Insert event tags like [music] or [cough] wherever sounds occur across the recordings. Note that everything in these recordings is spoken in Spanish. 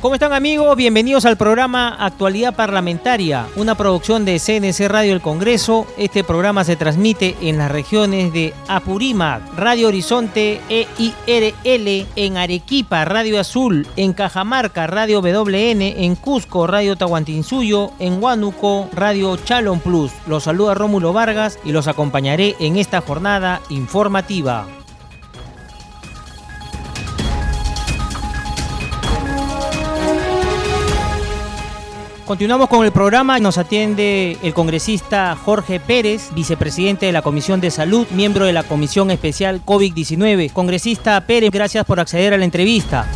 ¿Cómo están amigos? Bienvenidos al programa Actualidad Parlamentaria, una producción de CNC Radio El Congreso. Este programa se transmite en las regiones de Apurímac, Radio Horizonte EIRL, en Arequipa, Radio Azul, en Cajamarca, Radio WN, en Cusco, Radio Tahuantinsuyo, en Huánuco, Radio Chalon Plus. Los saluda Rómulo Vargas y los acompañaré en esta jornada informativa. Continuamos con el programa. Nos atiende el congresista Jorge Pérez, vicepresidente de la Comisión de Salud, miembro de la Comisión Especial COVID-19. Congresista Pérez, gracias por acceder a la entrevista.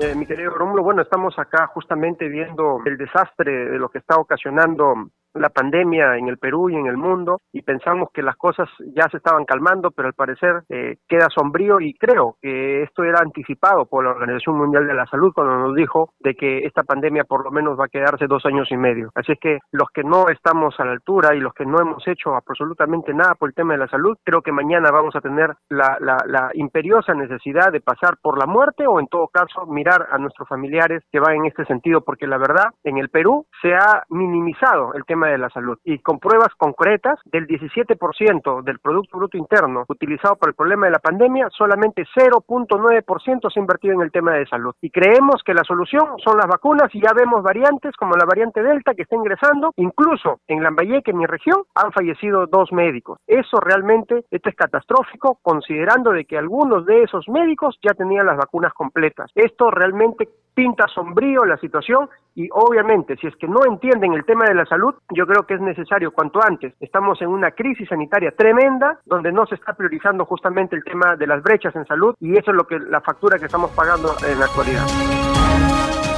Eh, mi querido Rómulo, bueno, estamos acá justamente viendo el desastre de lo que está ocasionando la pandemia en el Perú y en el mundo y pensamos que las cosas ya se estaban calmando, pero al parecer eh, queda sombrío y creo que esto era anticipado por la Organización Mundial de la Salud cuando nos dijo de que esta pandemia por lo menos va a quedarse dos años y medio. Así es que los que no estamos a la altura y los que no hemos hecho absolutamente nada por el tema de la salud, creo que mañana vamos a tener la, la, la imperiosa necesidad de pasar por la muerte o en todo caso mirar a nuestros familiares que van en este sentido, porque la verdad en el Perú se ha minimizado el tema de la salud. Y con pruebas concretas, del 17% del Producto Bruto Interno utilizado para el problema de la pandemia, solamente 0.9% se ha invertido en el tema de salud. Y creemos que la solución son las vacunas y ya vemos variantes como la variante Delta que está ingresando. Incluso en Lambayeque, en mi región, han fallecido dos médicos. Eso realmente, esto es catastrófico, considerando de que algunos de esos médicos ya tenían las vacunas completas. Esto realmente pinta sombrío la situación y obviamente si es que no entienden el tema de la salud, yo creo que es necesario cuanto antes. Estamos en una crisis sanitaria tremenda donde no se está priorizando justamente el tema de las brechas en salud y eso es lo que la factura que estamos pagando en la actualidad.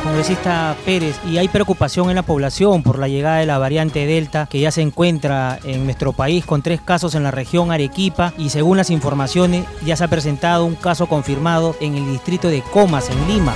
Congresista Pérez, y hay preocupación en la población por la llegada de la variante Delta que ya se encuentra en nuestro país con tres casos en la región Arequipa y según las informaciones ya se ha presentado un caso confirmado en el distrito de Comas en Lima.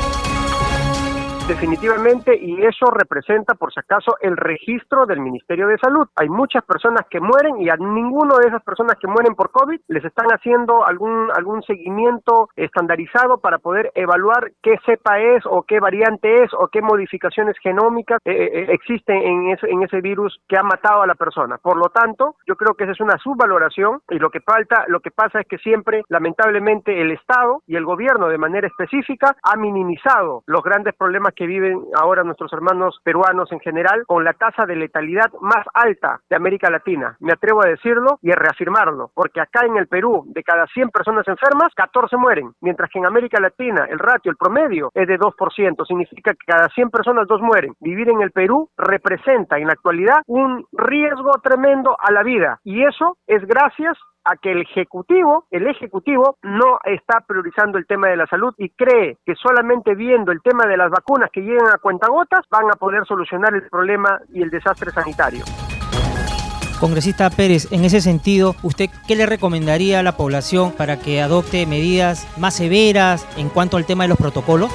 Definitivamente, y eso representa, por si acaso, el registro del Ministerio de Salud. Hay muchas personas que mueren y a ninguno de esas personas que mueren por COVID les están haciendo algún, algún seguimiento estandarizado para poder evaluar qué cepa es o qué variante es o qué modificaciones genómicas eh, eh, existen en ese, en ese virus que ha matado a la persona. Por lo tanto, yo creo que esa es una subvaloración y lo que falta, lo que pasa es que siempre, lamentablemente, el Estado y el gobierno de manera específica ha minimizado los grandes problemas que viven ahora nuestros hermanos peruanos en general con la tasa de letalidad más alta de América Latina. Me atrevo a decirlo y a reafirmarlo, porque acá en el Perú, de cada 100 personas enfermas, 14 mueren, mientras que en América Latina el ratio, el promedio es de 2%, significa que cada 100 personas dos mueren. Vivir en el Perú representa en la actualidad un riesgo tremendo a la vida y eso es gracias a que el Ejecutivo, el Ejecutivo no está priorizando el tema de la salud y cree que solamente viendo el tema de las vacunas que llegan a cuentagotas van a poder solucionar el problema y el desastre sanitario. Congresista Pérez, en ese sentido, ¿usted qué le recomendaría a la población para que adopte medidas más severas en cuanto al tema de los protocolos?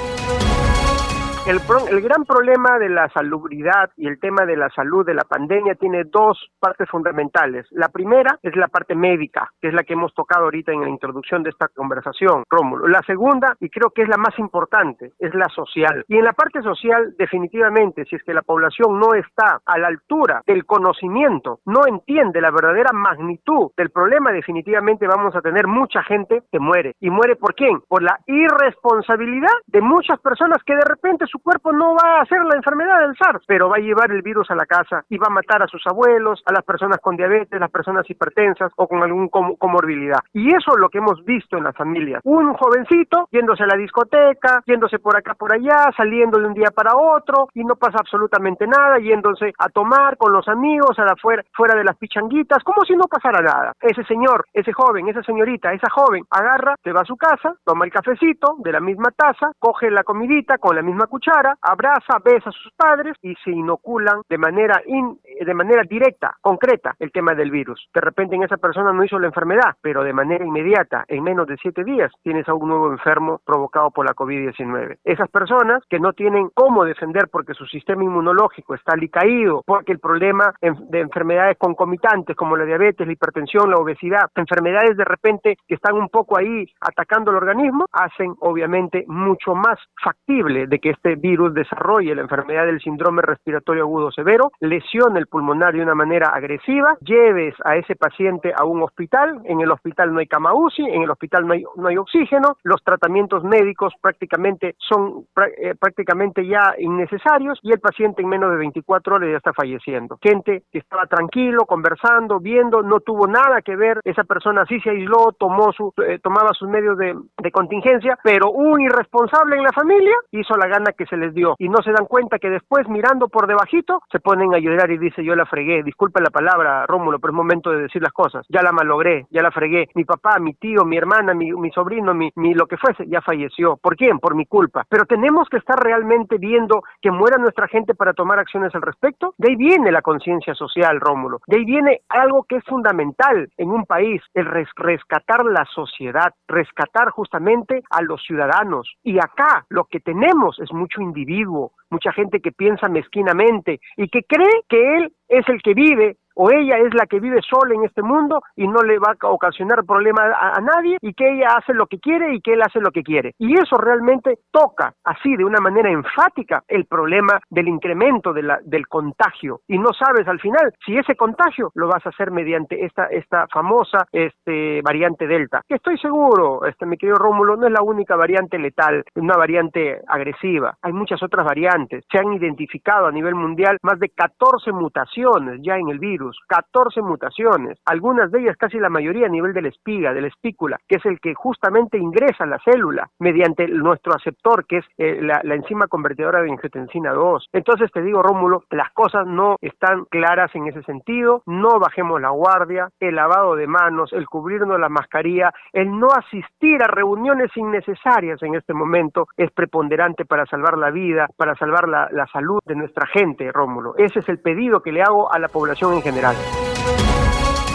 El, el, gran problema de la salubridad y el tema de la salud de la pandemia tiene dos partes fundamentales. La primera es la parte médica, que es la que hemos tocado ahorita en la introducción de esta conversación, Rómulo. La segunda, y creo que es la más importante, es la social. Y en la parte social, definitivamente, si es que la población no está a la altura del conocimiento, no entiende la verdadera magnitud del problema, definitivamente vamos a tener mucha gente que muere. ¿Y muere por quién? Por la irresponsabilidad de muchas personas que de repente su cuerpo no va a hacer la enfermedad del SARS, pero va a llevar el virus a la casa y va a matar a sus abuelos, a las personas con diabetes, las personas hipertensas o con algún com comorbilidad. Y eso es lo que hemos visto en las familias. Un jovencito yéndose a la discoteca, yéndose por acá, por allá, saliendo de un día para otro y no pasa absolutamente nada, yéndose a tomar con los amigos a la fuera, fuera de las pichanguitas, como si no pasara nada. Ese señor, ese joven, esa señorita, esa joven, agarra, se va a su casa, toma el cafecito de la misma taza, coge la comidita con la misma cuchara, cuchara, abraza, besa a sus padres y se inoculan de manera, de manera directa, concreta, el tema del virus. De repente en esa persona no hizo la enfermedad, pero de manera inmediata, en menos de siete días, tienes a un nuevo enfermo provocado por la COVID-19. Esas personas que no tienen cómo defender porque su sistema inmunológico está alicaído, porque el problema de enfermedades concomitantes como la diabetes, la hipertensión, la obesidad, enfermedades de repente que están un poco ahí atacando el organismo, hacen obviamente mucho más factible de que este virus desarrolle la enfermedad del síndrome respiratorio agudo severo, lesione el pulmonar de una manera agresiva, lleves a ese paciente a un hospital, en el hospital no hay cama UCI, en el hospital no hay, no hay oxígeno, los tratamientos médicos prácticamente son eh, prácticamente ya innecesarios y el paciente en menos de 24 horas ya está falleciendo. Gente que estaba tranquilo, conversando, viendo, no tuvo nada que ver, esa persona sí se aisló, tomó su, eh, tomaba sus medios de, de contingencia, pero un irresponsable en la familia hizo la gana que se les dio y no se dan cuenta que después mirando por debajito se ponen a llorar y dice yo la fregué, disculpe la palabra Rómulo, pero es momento de decir las cosas, ya la malogré, ya la fregué, mi papá, mi tío, mi hermana, mi, mi sobrino, mi, mi lo que fuese, ya falleció. ¿Por quién? Por mi culpa. Pero tenemos que estar realmente viendo que muera nuestra gente para tomar acciones al respecto. De ahí viene la conciencia social, Rómulo. De ahí viene algo que es fundamental en un país, el rescatar la sociedad, rescatar justamente a los ciudadanos. Y acá lo que tenemos es mucho individuo, mucha gente que piensa mezquinamente y que cree que él es el que vive o ella es la que vive sola en este mundo y no le va a ocasionar problema a, nadie y que ella hace lo que quiere y que él hace lo que quiere. Y eso realmente toca así de una manera enfática el problema del incremento del contagio. Y no sabes al final si ese contagio lo vas a hacer mediante esta, esta famosa este, variante Delta, que estoy seguro, este, mi querido Rómulo, no es la única variante letal, una variante agresiva, hay muchas otras variantes, se han identificado a nivel mundial más de 14 mutaciones ya en el virus 14 mutaciones, algunas de ellas casi la mayoría a nivel de la espiga, de la espícula, que es el que justamente ingresa a la célula mediante nuestro aceptor, que es eh, la, enzima convertidora de angiotensina 2. Entonces te digo, Rómulo, las cosas no están claras en ese sentido, no bajemos la guardia, el lavado de manos, el cubrirnos la mascarilla, el no asistir a reuniones innecesarias en este momento es preponderante para salvar la vida, para salvar la salud de nuestra gente, Rómulo. Ese es el pedido que le hago a la población en general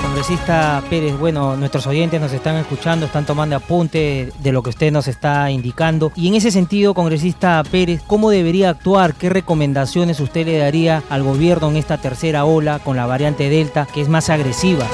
Congresista Pérez, bueno, nuestros oyentes nos están escuchando, están tomando apunte de lo que usted nos está indicando. Y en ese sentido, congresista Pérez, ¿cómo debería actuar? ¿Qué recomendaciones usted le daría al gobierno en esta tercera ola con la variante Delta, que es más agresiva?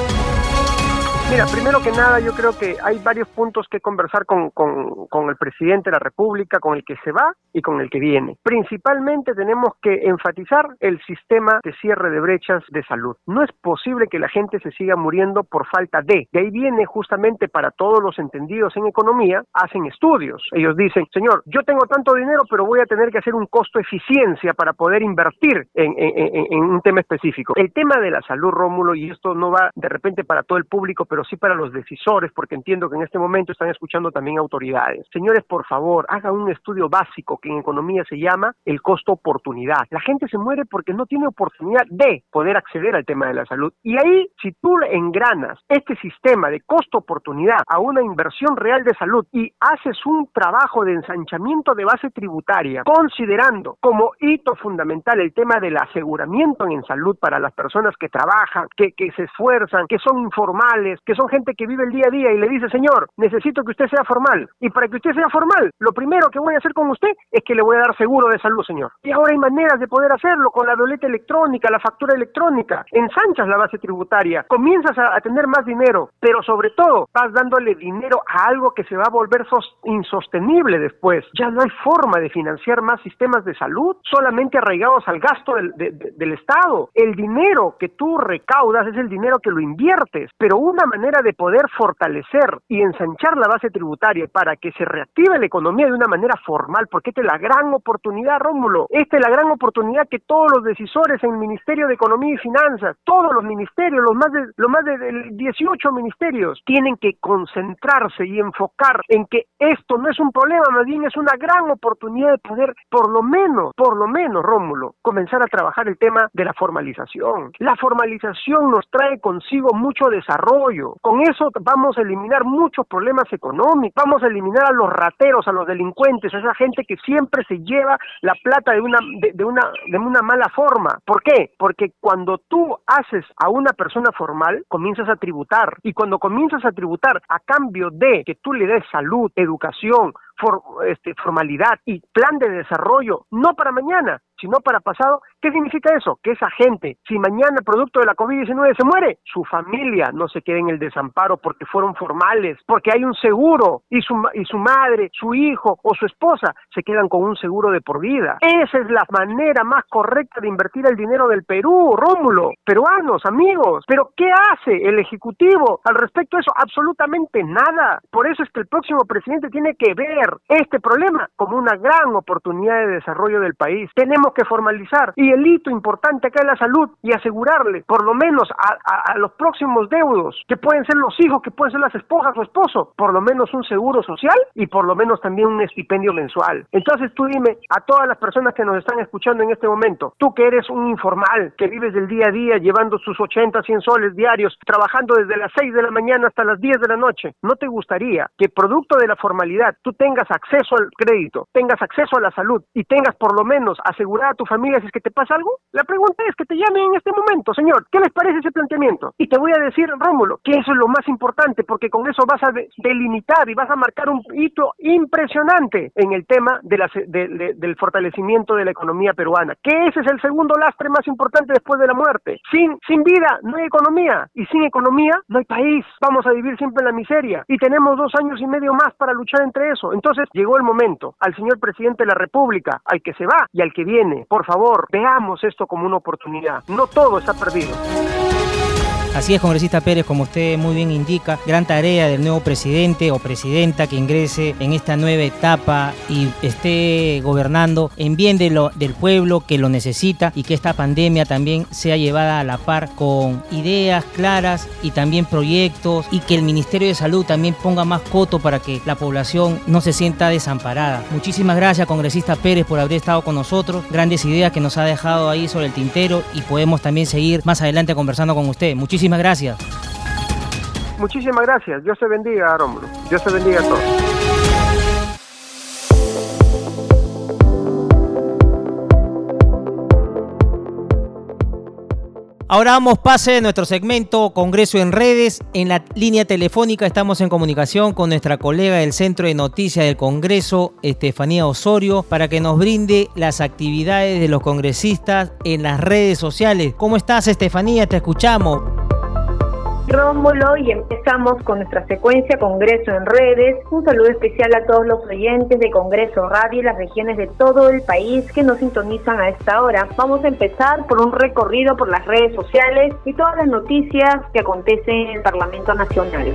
Mira, primero que nada, yo creo que hay varios puntos que conversar con, con, el presidente de la República, con el que se va y con el que viene. Principalmente tenemos que enfatizar el sistema de cierre de brechas de salud. No es posible que la gente se siga muriendo por falta de. De ahí viene justamente para todos los entendidos en economía, hacen estudios. Ellos dicen, señor, yo tengo tanto dinero, pero voy a tener que hacer un costo eficiencia para poder invertir en, en, en un tema específico. El tema de la salud, Rómulo, y esto no va de repente para todo el público, pero pero sí para los decisores, porque entiendo que en este momento están escuchando también autoridades. Señores, por favor, hagan un estudio básico que en economía se llama el costo oportunidad. La gente se muere porque no tiene oportunidad de poder acceder al tema de la salud. Y ahí, si tú engranas este sistema de costo oportunidad a una inversión real de salud y haces un trabajo de ensanchamiento de base tributaria, considerando como hito fundamental el tema del aseguramiento en salud para las personas que trabajan, que, que se esfuerzan, que son informales, que son gente que vive el día a día y le dice, señor, necesito que usted sea formal. Y para que usted sea formal, lo primero que voy a hacer con usted es que le voy a dar seguro de salud, señor. Y ahora hay maneras de poder hacerlo con la doleta electrónica, la factura electrónica. Ensanchas la base tributaria, comienzas a, tener más dinero, pero sobre todo vas dándole dinero a algo que se va a volver insostenible después. Ya no hay forma de financiar más sistemas de salud solamente arraigados al gasto del, del Estado. El dinero que tú recaudas es el dinero que lo inviertes, pero una manera manera de poder fortalecer y ensanchar la base tributaria para que se reactive la economía de una manera formal, porque esta es la gran oportunidad, Rómulo, esta es la gran oportunidad que todos los decisores en el Ministerio de Economía y Finanzas, todos los ministerios, los más de, los más de 18 ministerios, tienen que concentrarse y enfocar en que esto no es un problema, más bien es una gran oportunidad de poder, por lo menos, por lo menos, Rómulo, comenzar a trabajar el tema de la formalización. La formalización nos trae consigo mucho desarrollo, Con eso vamos a eliminar muchos problemas económicos, vamos a eliminar a los rateros, a los delincuentes, a esa gente que siempre se lleva la plata de una, de, una, de una mala forma. ¿Por qué? Porque cuando tú haces a una persona formal, comienzas a tributar. Y cuando comienzas a tributar a cambio de que tú le des salud, educación, este, formalidad y plan de desarrollo, no para mañana, sino para pasado, ¿qué significa eso? Que esa gente, si mañana producto de la COVID-19 se muere, su familia no se quede en el desamparo porque fueron formales, porque hay un seguro y su, y su madre, su hijo o su esposa se quedan con un seguro de por vida. Esa es la manera más correcta de invertir el dinero del Perú, Rómulo, peruanos, amigos. Pero ¿qué hace el Ejecutivo al respecto de eso? Absolutamente nada. Por eso es que el próximo presidente tiene que ver este problema como una gran oportunidad de desarrollo del país. Tenemos que formalizar y el hito importante acá es la salud y asegurarle por lo menos a, los próximos deudos, que pueden ser los hijos, que pueden ser las esposas o esposo, por lo menos un seguro social y por lo menos también un estipendio mensual. Entonces tú dime a todas las personas que nos están escuchando en este momento, tú que eres un informal, que vives del día a día llevando sus 80, 100 soles diarios, trabajando desde las 6 de la mañana hasta las 10 de la noche, ¿no te gustaría que producto de la formalidad tú tengas acceso al crédito, tengas acceso a la salud y tengas por lo menos asegurada a tu familia si es que te pasa algo? La pregunta es que te llamen en este momento, señor. ¿Qué les parece ese planteamiento? Y te voy a decir, Rómulo, que eso es lo más importante porque con eso vas a delimitar y vas a marcar un hito impresionante en el tema de la, del fortalecimiento de la economía peruana, que ese es el segundo lastre más importante después de la muerte. Sin, sin vida no hay economía y sin economía no hay país. Vamos a vivir siempre en la miseria y tenemos dos años y medio más para luchar entre eso. Entonces llegó el momento al señor presidente de la República, al que se va y al que viene. Por favor, veamos esto como una oportunidad. No todo está perdido. Así es, congresista Pérez, como usted muy bien indica, gran tarea del nuevo presidente o presidenta que ingrese en esta nueva etapa y esté gobernando en bien del pueblo que lo necesita y que esta pandemia también sea llevada a la par con ideas claras y también proyectos y que el Ministerio de Salud también ponga más coto para que la población no se sienta desamparada. Muchísimas gracias, congresista Pérez, por haber estado con nosotros. Grandes ideas que nos ha dejado ahí sobre el tintero y podemos también seguir más adelante conversando con usted. Muchísimas Muchísimas gracias. Muchísimas gracias. Dios te bendiga, Rómulo. Dios te bendiga a todos. Ahora damos pase a nuestro segmento Congreso en redes. En la línea telefónica estamos en comunicación con nuestra colega del Centro de Noticias del Congreso, Estefanía Osorio, para que nos brinde las actividades de los congresistas en las redes sociales. ¿Cómo estás, Estefanía? Te escuchamos. Rómulo y empezamos con nuestra secuencia Congreso en redes. Un saludo especial a todos los oyentes de Congreso Radio y las regiones de todo el país que nos sintonizan a esta hora. Vamos a empezar por un recorrido por las redes sociales y todas las noticias que acontecen en el Parlamento Nacional.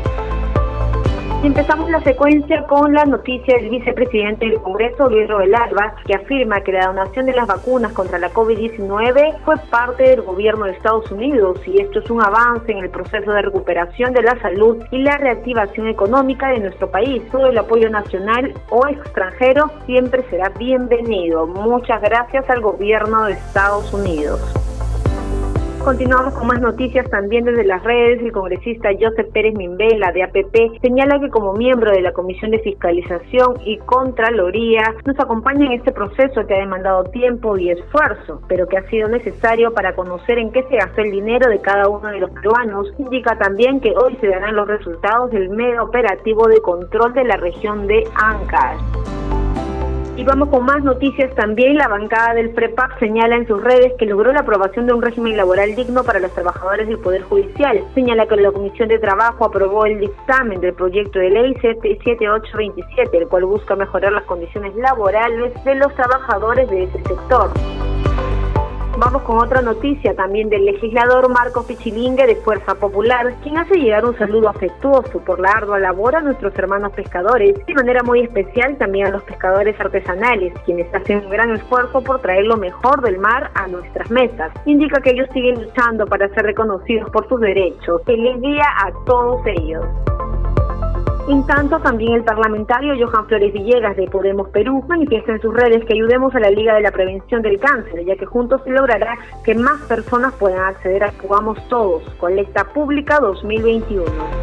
Empezamos la secuencia con la noticia del vicepresidente del Congreso, Luis Robel Alba, que afirma que la donación de las vacunas contra la COVID-19 fue parte del gobierno de Estados Unidos y esto es un avance en el proceso de recuperación de la salud y la reactivación económica de nuestro país. Todo el apoyo nacional o extranjero siempre será bienvenido. Muchas gracias al gobierno de Estados Unidos. Continuamos con más noticias también desde las redes. El congresista Joseph Pérez Mimbela de APP señala que como miembro de la Comisión de Fiscalización y Contraloría nos acompaña en este proceso que ha demandado tiempo y esfuerzo, pero que ha sido necesario para conocer en qué se gastó el dinero de cada uno de los peruanos. Indica también que hoy se darán los resultados del mega operativo de control de la región de Ancash. Y vamos con más noticias también. La bancada del PREPAC señala en sus redes que logró la aprobación de un régimen laboral digno para los trabajadores del Poder Judicial. Señala que la Comisión de Trabajo aprobó el dictamen del proyecto de ley 7827, el cual busca mejorar las condiciones laborales de los trabajadores de ese sector. Vamos con otra noticia también del legislador Marco Pichilingue de Fuerza Popular, quien hace llegar un saludo afectuoso por la ardua labor a nuestros hermanos pescadores, de manera muy especial también a los pescadores artesanales, quienes hacen un gran esfuerzo por traer lo mejor del mar a nuestras mesas. Indica que ellos siguen luchando para ser reconocidos por sus derechos. Feliz día a todos ellos. En tanto, también el parlamentario Johan Flores Villegas de Podemos Perú manifiesta en sus redes que ayudemos a la Liga de la Prevención del Cáncer, ya que juntos se logrará que más personas puedan acceder a Jugamos Todos, colecta pública 2021.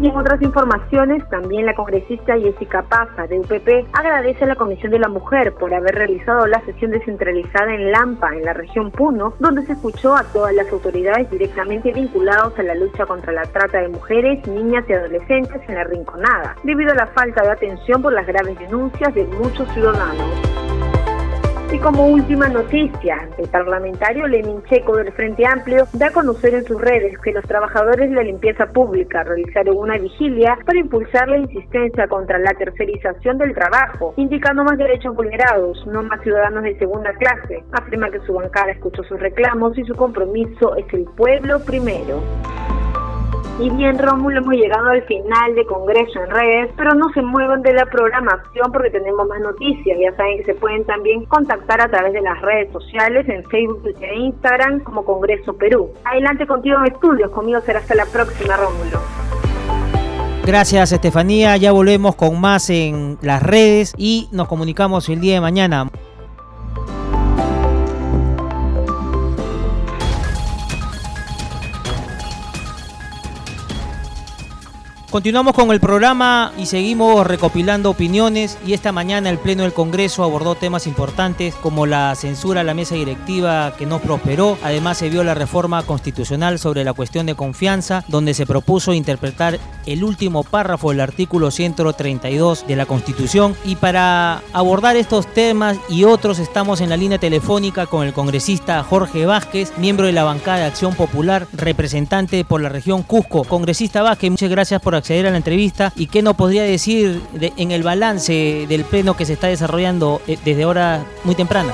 Y en otras informaciones, también la congresista Jessica Paza de UPP agradece a la Comisión de la Mujer por haber realizado la sesión descentralizada en Lampa, en la región Puno, donde se escuchó a todas las autoridades directamente vinculados a la lucha contra la trata de mujeres, niñas y adolescentes en la Rinconada, debido a la falta de atención por las graves denuncias de muchos ciudadanos. Y como última noticia, el parlamentario Lenin Checo del Frente Amplio da a conocer en sus redes que los trabajadores de la limpieza pública realizaron una vigilia para impulsar la insistencia contra la tercerización del trabajo, indicando más derechos vulnerados, no más ciudadanos de segunda clase. Afirma que su bancada escuchó sus reclamos y su compromiso es el pueblo primero. Y bien, Rómulo, hemos llegado al final de Congreso en redes, pero no se muevan de la programación porque tenemos más noticias. Ya saben que se pueden también contactar a través de las redes sociales, en Facebook e Instagram, como Congreso Perú. Adelante contigo en estudios, conmigo será hasta la próxima, Rómulo. Gracias, Estefanía. Ya volvemos con más en las redes y nos comunicamos el día de mañana. Continuamos con el programa y seguimos recopilando opiniones y esta mañana el Pleno del Congreso abordó temas importantes como la censura a la mesa directiva que no prosperó. Además se vio la reforma constitucional sobre la cuestión de confianza donde se propuso interpretar el último párrafo del artículo 132 de la Constitución y para abordar estos temas y otros estamos en la línea telefónica con el congresista Jorge Vázquez, miembro de la bancada de Acción Popular, representante por la región Cusco. Congresista Vázquez, muchas gracias por acceder a la entrevista y qué nos podría decir en el balance del pleno que se está desarrollando eh, desde ahora muy temprana.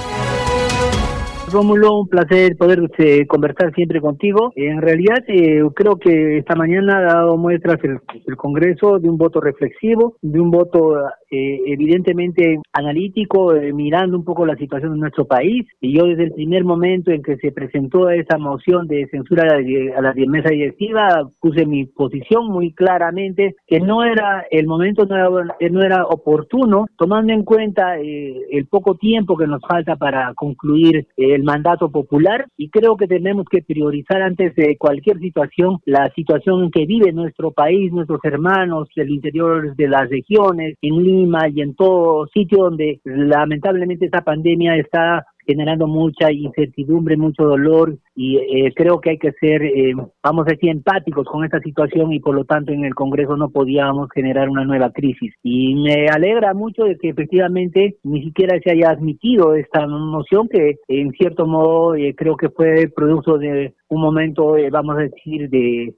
Rómulo, un placer poder eh, conversar siempre contigo. En realidad, eh, creo que esta mañana ha dado muestras el, el, Congreso de un voto reflexivo, de un voto eh, evidentemente analítico, eh, mirando un poco la situación de nuestro país. Y yo desde el primer momento en que se presentó esa moción de censura a la, a la mesa directiva, puse mi posición muy claramente, que no era el momento, no era, no era oportuno, tomando en cuenta eh, el poco tiempo que nos falta para concluir el mandato popular. Y creo que tenemos que priorizar antes de cualquier situación la situación que vive nuestro país, nuestros hermanos del interior de las regiones, en y en todo sitio donde lamentablemente esta pandemia está generando mucha incertidumbre, mucho dolor y eh, creo que hay que ser, eh, vamos a decir, empáticos con esta situación y por lo tanto en el Congreso no podíamos generar una nueva crisis. Y me alegra mucho de que efectivamente ni siquiera se haya admitido esta moción que en cierto modo eh, creo que fue producto de un momento, vamos a decir, de,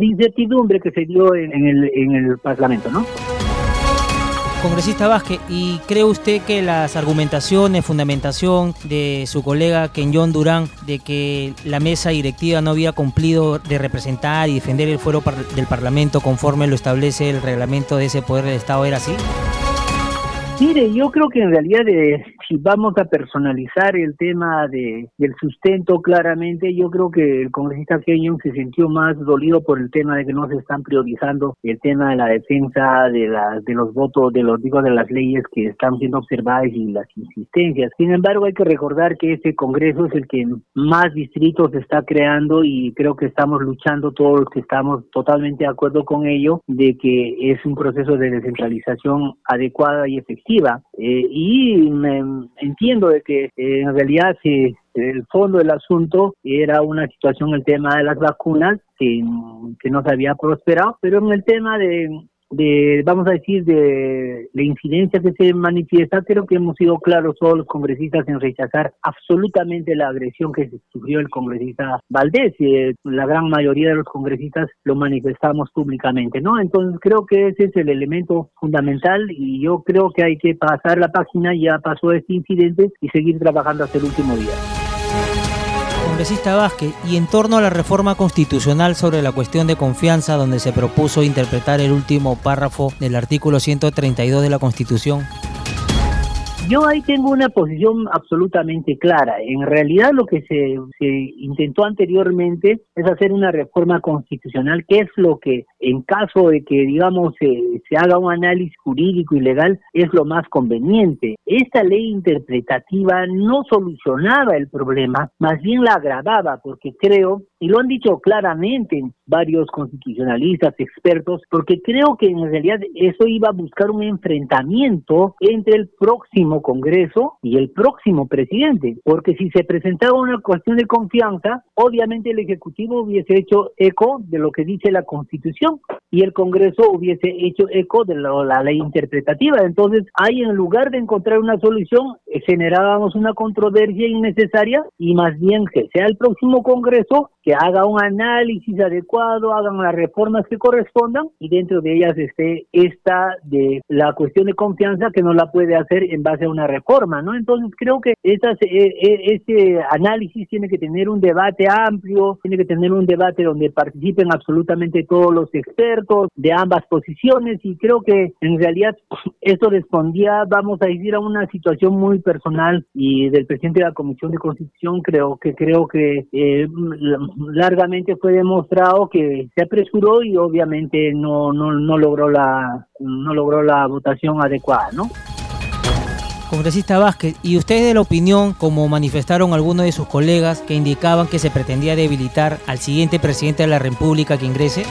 incertidumbre que se dio en, en, el, en el Parlamento, ¿no? Congresista Vázquez, ¿y cree usted que las argumentaciones, fundamentación de su colega Kenyon Durán de que la mesa directiva no había cumplido de representar y defender el fuero del Parlamento conforme lo establece el reglamento de ese poder del Estado era así? Mire, yo creo que en realidad eh, si vamos a personalizar el tema de, del sustento claramente, yo creo que el congresista Kenyon se sintió más dolido por el tema de que no se están priorizando el tema de la defensa de, las de los votos, de los digo, de las leyes que están siendo observadas y las insistencias. Sin embargo, hay que recordar que este congreso es el que más distritos está creando y creo que estamos luchando todos los que estamos totalmente de acuerdo con ello, de que es un proceso de descentralización adecuada y efectiva eh, y me, entiendo de que eh, en realidad si el fondo del asunto era una situación el tema de las vacunas que, que no se había prosperado pero en el tema de de, vamos a decir, de la incidencia que se manifiesta, creo que hemos sido claros todos los congresistas en rechazar absolutamente la agresión que sufrió el congresista Valdés. Y eh, la gran mayoría de los congresistas lo manifestamos públicamente, ¿no? Entonces creo que ese es el elemento fundamental y yo creo que hay que pasar la página, ya pasó este incidente y seguir trabajando hasta el último día congresista Vázquez, y en torno a la reforma constitucional sobre la cuestión de confianza, donde se propuso interpretar el último párrafo del artículo 132 de la Constitución, Yo ahí tengo una posición absolutamente clara. En realidad lo que se, se intentó anteriormente es hacer una reforma constitucional, que es lo que en caso de que, digamos, se haga un análisis jurídico y legal, es lo más conveniente. Esta ley interpretativa no solucionaba el problema, más bien la agravaba, porque creo, y lo han dicho claramente varios constitucionalistas, expertos, porque creo que en realidad eso iba a buscar un enfrentamiento entre el próximo Congreso y el próximo presidente, porque si se presentaba una cuestión de confianza, obviamente el Ejecutivo hubiese hecho eco de lo que dice la Constitución y el Congreso hubiese hecho eco de la, ley interpretativa. Entonces, ahí en lugar de encontrar una solución, eh, generábamos una controversia innecesaria y más bien que sea el próximo Congreso que haga un análisis adecuado, hagan las reformas que correspondan y dentro de ellas esté esta de la cuestión de confianza que no la puede hacer en base a una reforma, ¿no? Entonces creo que estas, eh, eh, este análisis tiene que tener un debate amplio, tiene que tener un debate donde participen absolutamente todos los expertos de ambas posiciones y creo que en realidad [clears throat] esto respondía, vamos a decir, a una situación muy personal y del presidente de la Comisión de Constitución creo que creo que eh, largamente fue demostrado que se apresuró y obviamente no, no, no logró la no logró la votación adecuada, ¿no? Congresista Vázquez, ¿y ustedes de la opinión, como manifestaron algunos de sus colegas, que indicaban que se pretendía debilitar al siguiente presidente de la República que ingrese?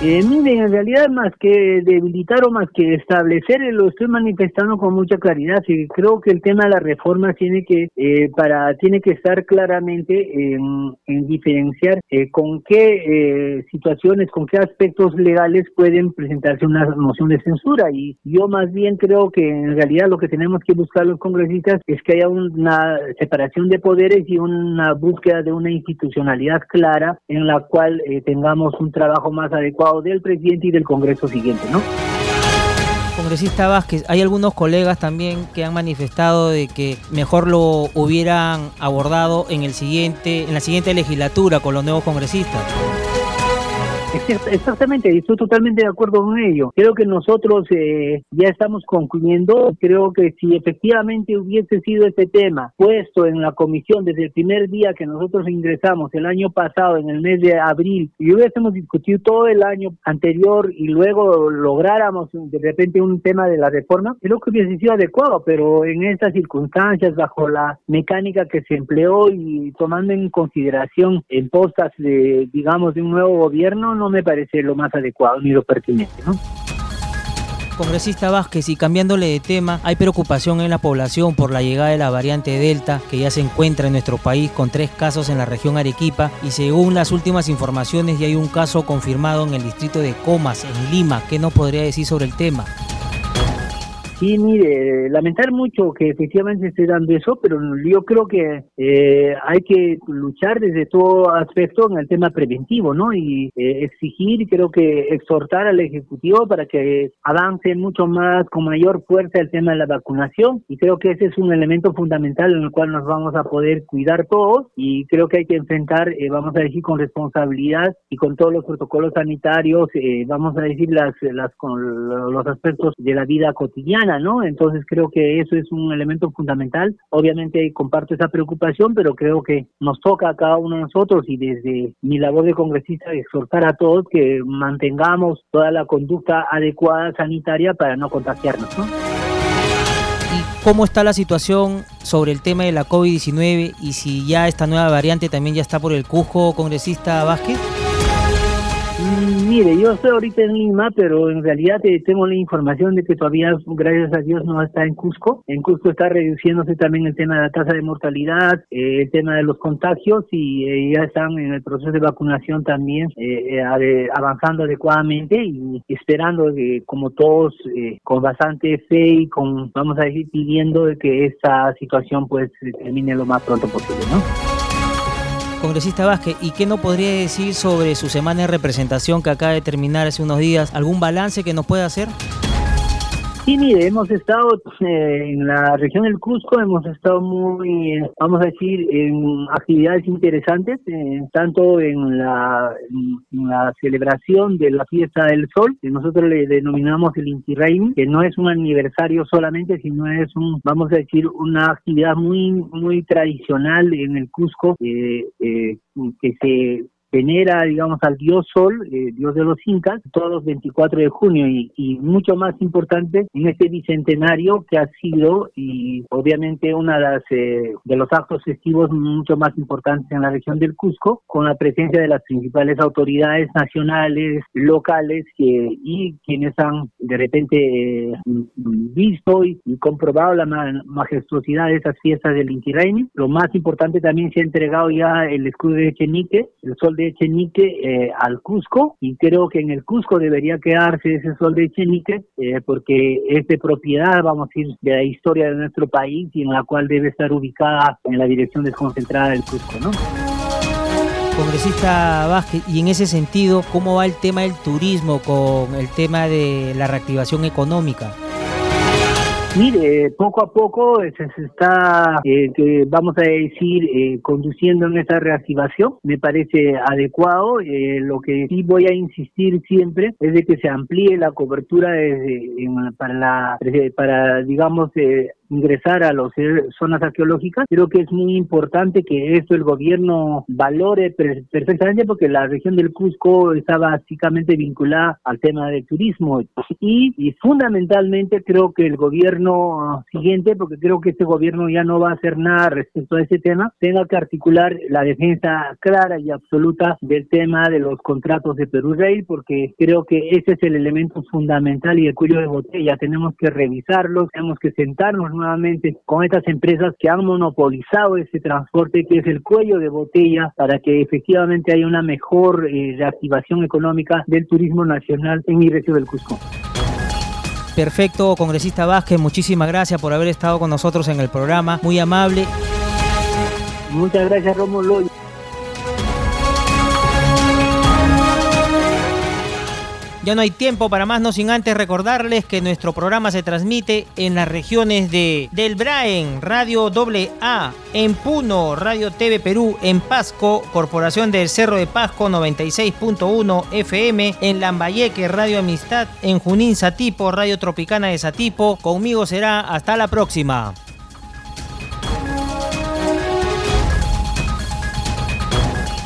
Eh, miren, en realidad más que debilitar o más que establecer, eh, lo estoy manifestando con mucha claridad. y creo que el tema de la reforma tiene que eh, para tiene que estar claramente en, diferenciar eh, con qué situaciones, con qué aspectos legales pueden presentarse una moción de censura. Y yo más bien creo que en realidad lo que tenemos que buscar los congresistas es que haya una separación de poderes y una búsqueda de una institucionalidad clara en la cual tengamos un trabajo más adecuado del presidente y del Congreso siguiente, ¿no? Congresista Vázquez, hay algunos colegas también que han manifestado de que mejor lo hubieran abordado en el siguiente, en la siguiente legislatura con los nuevos congresistas. Exactamente, estoy totalmente de acuerdo con ello. Creo que nosotros eh, ya estamos concluyendo. Creo que si efectivamente hubiese sido este tema puesto en la comisión desde el primer día que nosotros ingresamos el año pasado, en el mes de abril, y hubiésemos discutido todo el año anterior y luego lográramos de repente un tema de la reforma, creo que hubiese sido adecuado, pero en estas circunstancias, bajo la mecánica que se empleó y tomando en consideración en postas de, digamos, de un nuevo gobierno, no me parece lo más adecuado ni lo pertinente, ¿no? Congresista Vázquez, y cambiándole de tema, hay preocupación en la población por la llegada de la variante Delta, que ya se encuentra en nuestro país con tres casos en la región Arequipa, y según las últimas informaciones ya hay un caso confirmado en el distrito de Comas, en Lima. ¿Qué nos podría decir sobre el tema? Sí, mire, lamentar mucho que efectivamente esté dando eso, pero yo creo que eh, hay que luchar desde todo aspecto en el tema preventivo, ¿no? Y eh, exigir, creo que exhortar al Ejecutivo para que avance mucho más, con mayor fuerza el tema de la vacunación. Y creo que ese es un elemento fundamental en el cual nos vamos a poder cuidar todos. Y creo que hay que enfrentar, eh, vamos a decir, con responsabilidad y con todos los protocolos sanitarios, vamos a decir, las, las, con los aspectos de la vida cotidiana Entonces creo que eso es un elemento fundamental. Obviamente comparto esa preocupación, pero creo que nos toca a cada uno de nosotros y desde mi labor de congresista exhortar a todos que mantengamos toda la conducta adecuada sanitaria para no contagiarnos, ¿no? ¿Y cómo está la situación sobre el tema de la COVID-19 y si ya esta nueva variante también ya está por el Cusco, congresista Vázquez? Mire, yo estoy ahorita en Lima, pero en realidad eh, tengo la información de que todavía, gracias a Dios, no está en Cusco. En Cusco está reduciéndose también el tema de la tasa de mortalidad, eh, el tema de los contagios y eh, ya están en el proceso de vacunación también avanzando adecuadamente y esperando que, como todos, con bastante fe y con, vamos a decir, pidiendo que esta situación pues termine lo más pronto posible, ¿no? Congresista Vázquez, ¿y qué no podría decir sobre su semana de representación que acaba de terminar hace unos días? ¿Algún balance que nos pueda hacer? Sí, mire, hemos estado eh, en la región del Cusco, hemos estado muy, vamos a decir, en actividades interesantes, eh, tanto en la, celebración de la fiesta del sol, que nosotros le denominamos el Inti que no es un aniversario solamente, sino es un, vamos a decir, una actividad muy, muy tradicional en el Cusco, eh, eh que se venera, digamos, al dios Sol, eh, dios de los incas, todos los 24 de junio. Y, y, mucho más importante en este bicentenario que ha sido y obviamente una de, las, eh, de los actos festivos mucho más importantes en la región del Cusco, con la presencia de las principales autoridades nacionales, locales que, y quienes han de repente eh, visto y, comprobado la majestuosidad de esas fiestas del Inti Lo más importante también se ha entregado ya el escudo de Chenique, el sol de Echenique eh, al Cusco y creo que en el Cusco debería quedarse ese sol de Echenique eh, porque es de propiedad, vamos a decir, de la historia de nuestro país y en la cual debe estar ubicada en la dirección desconcentrada del Cusco, ¿no? Congresista Vázquez, y en ese sentido, ¿cómo va el tema del turismo con el tema de la reactivación económica? Mire, poco a poco se, está, eh, vamos a decir, eh, conduciendo en esta reactivación. Me parece adecuado. Eh, lo que sí voy a insistir siempre es de que se amplíe la cobertura para, la, para, digamos, ingresar a las zonas arqueológicas. Creo que es muy importante que esto el gobierno valore perfectamente porque la región del Cusco está básicamente vinculada al tema del turismo y, fundamentalmente creo que el gobierno siguiente, porque creo que este gobierno ya no va a hacer nada respecto a ese tema, tenga que articular la defensa clara y absoluta del tema de los contratos de Perú Rail porque creo que ese es el elemento fundamental y el cuello de botella. Tenemos que revisarlos, tenemos que sentarnos nuevamente con estas empresas que han monopolizado ese transporte que es el cuello de botella para que efectivamente haya una mejor eh, reactivación económica del turismo nacional en mi región del Cusco. Perfecto, congresista Vázquez, muchísimas gracias por haber estado con nosotros en el programa, muy amable. Muchas gracias, Rómulo. Ya no hay tiempo para más, no sin antes recordarles que nuestro programa se transmite en las regiones de Del Braen, Radio AA, en Puno, Radio TV Perú, en Pasco, Corporación del Cerro de Pasco 96.1 FM, en Lambayeque, Radio Amistad, en Junín Satipo, Radio Tropicana de Satipo. Conmigo será hasta la próxima.